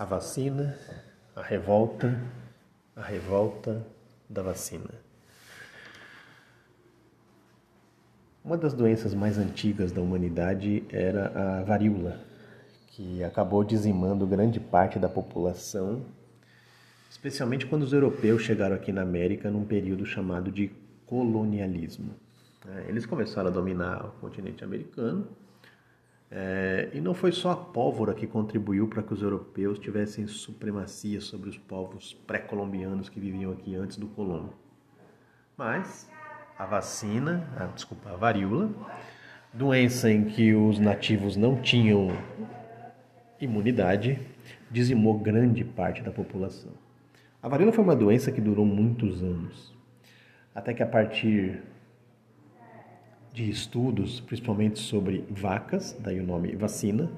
a vacina, a revolta, a revolta da vacina. Uma das doenças mais antigas da humanidade era a varíola, que acabou dizimando grande parte da população, especialmente quando os europeus chegaram aqui na América num período chamado de colonialismo. É, eles começaram a dominar o continente americano é, e não foi só a pólvora que contribuiu para que os europeus tivessem supremacia sobre os povos pré-colombianos que viviam aqui antes do Colombo. Mas a vacina, a, desculpa, a varíola, doença em que os nativos não tinham imunidade, dizimou grande parte da população. A varíola foi uma doença que durou muitos anos, até que a partir de estudos, principalmente sobre vacas, daí o nome vacina,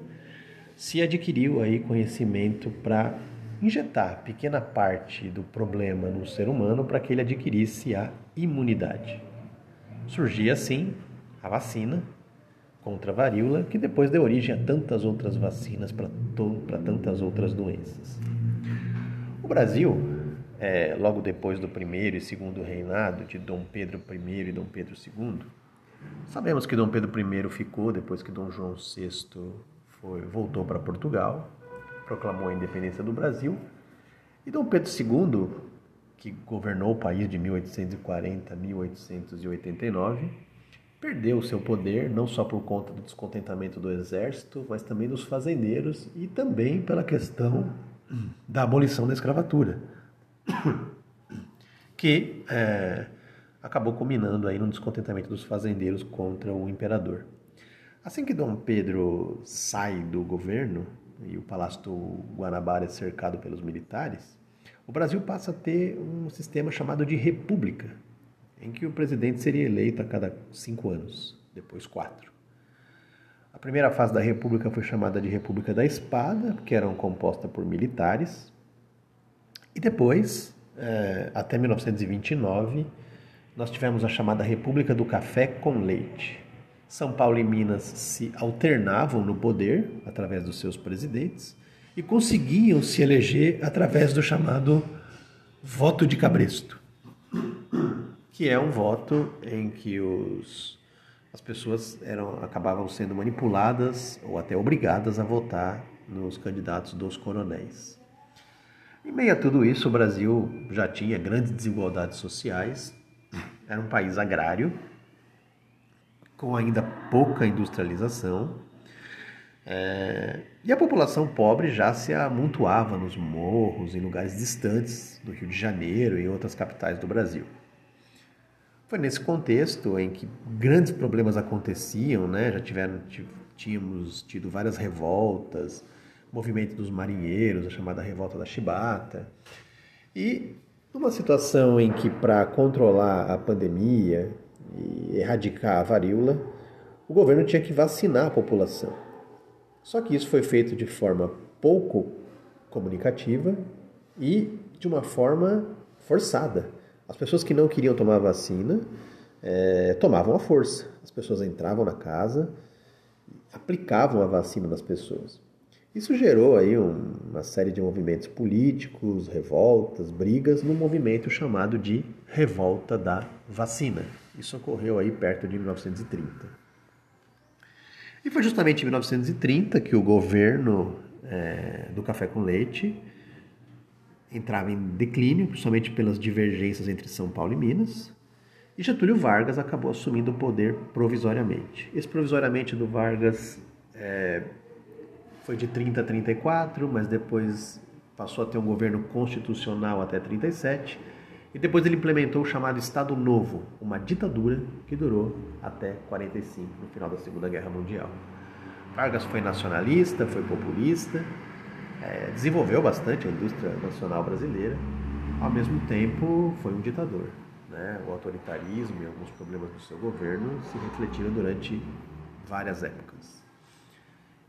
se adquiriu aí conhecimento para injetar pequena parte do problema no ser humano para que ele adquirisse a imunidade. Surgia assim a vacina contra a varíola, que depois deu origem a tantas outras vacinas para tantas outras doenças. O Brasil, é, logo depois do primeiro e segundo reinado de Dom Pedro I e Dom Pedro II, Sabemos que Dom Pedro I ficou depois que Dom João VI foi, voltou para Portugal, proclamou a independência do Brasil, e Dom Pedro II, que governou o país de 1840 a 1889, perdeu seu poder não só por conta do descontentamento do exército, mas também dos fazendeiros e também pela questão da abolição da escravatura, que é, acabou culminando aí no descontentamento dos fazendeiros contra o imperador. Assim que Dom Pedro sai do governo e o Palácio do Guanabara é cercado pelos militares, o Brasil passa a ter um sistema chamado de república, em que o presidente seria eleito a cada cinco anos, depois quatro. A primeira fase da república foi chamada de República da Espada, que eram composta por militares, e depois, eh, até 1929, nós tivemos a chamada República do Café com Leite. São Paulo e Minas se alternavam no poder através dos seus presidentes e conseguiam se eleger através do chamado voto de cabresto, que é um voto em que os, as pessoas eram, acabavam sendo manipuladas ou até obrigadas a votar nos candidatos dos coronéis. Em meio a tudo isso, o Brasil já tinha grandes desigualdades sociais, era um país agrário, com ainda pouca industrialização, é, e a população pobre já se amontoava nos morros, em lugares distantes do Rio de Janeiro e outras capitais do Brasil. Foi nesse contexto em que grandes problemas aconteciam, né? já tiveram, tínhamos tido várias revoltas, movimento dos marinheiros, a chamada revolta da Chibata, e numa situação em que, para controlar a pandemia e erradicar a varíola, o governo tinha que vacinar a população. Só que isso foi feito de forma pouco comunicativa e de uma forma forçada. As pessoas que não queriam tomar vacina é, tomavam a força. As pessoas entravam na casa, aplicavam a vacina nas pessoas. Isso gerou aí um, uma série de movimentos políticos, revoltas, brigas, num movimento chamado de Revolta da Vacina. Isso ocorreu aí perto de 1930. E foi justamente em 1930 que o governo é, do café com leite entrava em declínio, principalmente pelas divergências entre São Paulo e Minas, e Getúlio Vargas acabou assumindo o poder provisoriamente. Esse provisoriamente do Vargas é, foi de 30 a 34, mas depois passou a ter um governo constitucional até 37, e depois ele implementou o chamado Estado Novo, uma ditadura que durou até 45, no final da Segunda Guerra Mundial. Vargas foi nacionalista, foi populista, é, desenvolveu bastante a indústria nacional brasileira, ao mesmo tempo foi um ditador. Né? O autoritarismo e alguns problemas do seu governo se refletiram durante várias épocas.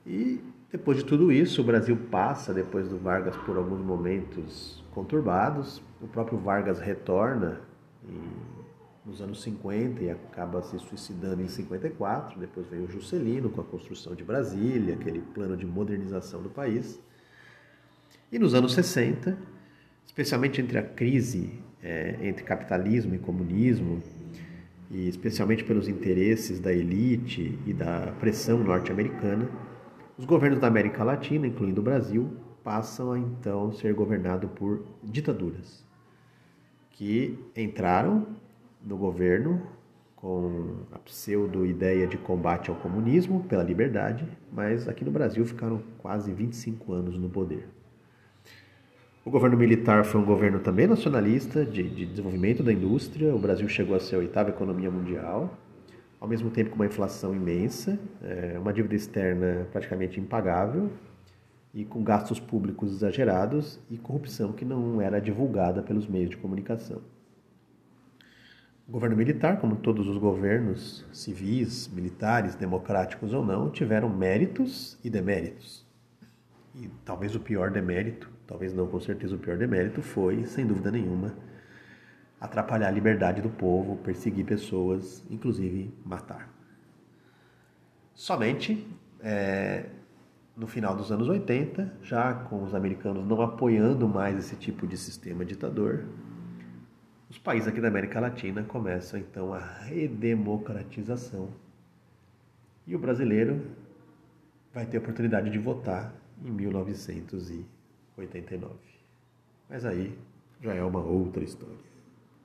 E depois de tudo isso, o Brasil passa, depois do Vargas, por alguns momentos conturbados. O próprio Vargas retorna em, nos anos 50 e acaba se suicidando em 54. Depois veio o Juscelino com a construção de Brasília, aquele plano de modernização do país. E nos anos 60, especialmente entre a crise é, entre capitalismo e comunismo, e especialmente pelos interesses da elite e da pressão norte-americana, os governos da América Latina, incluindo o Brasil, passam a então ser governados por ditaduras que entraram no governo com a pseudo-ideia de combate ao comunismo pela liberdade, mas aqui no Brasil ficaram quase 25 anos no poder. O governo militar foi um governo também nacionalista, de, de, desenvolvimento da indústria. O Brasil chegou a ser a oitava economia mundial, ao mesmo tempo com uma inflação imensa, é, uma dívida externa praticamente impagável e com gastos públicos exagerados e corrupção que não era divulgada pelos meios de comunicação. O governo militar, como todos os governos civis, militares, democráticos ou não, tiveram méritos e deméritos. E talvez o pior demérito talvez não com certeza o pior demérito, foi, sem dúvida nenhuma, atrapalhar a liberdade do povo, perseguir pessoas, inclusive matar. Somente é, no final dos anos 80, já com os americanos não apoiando mais esse tipo de sistema ditador, os países aqui da América Latina começam então a redemocratização. E o brasileiro vai ter a oportunidade de votar em 1900 e 89. Mas aí já é uma outra história.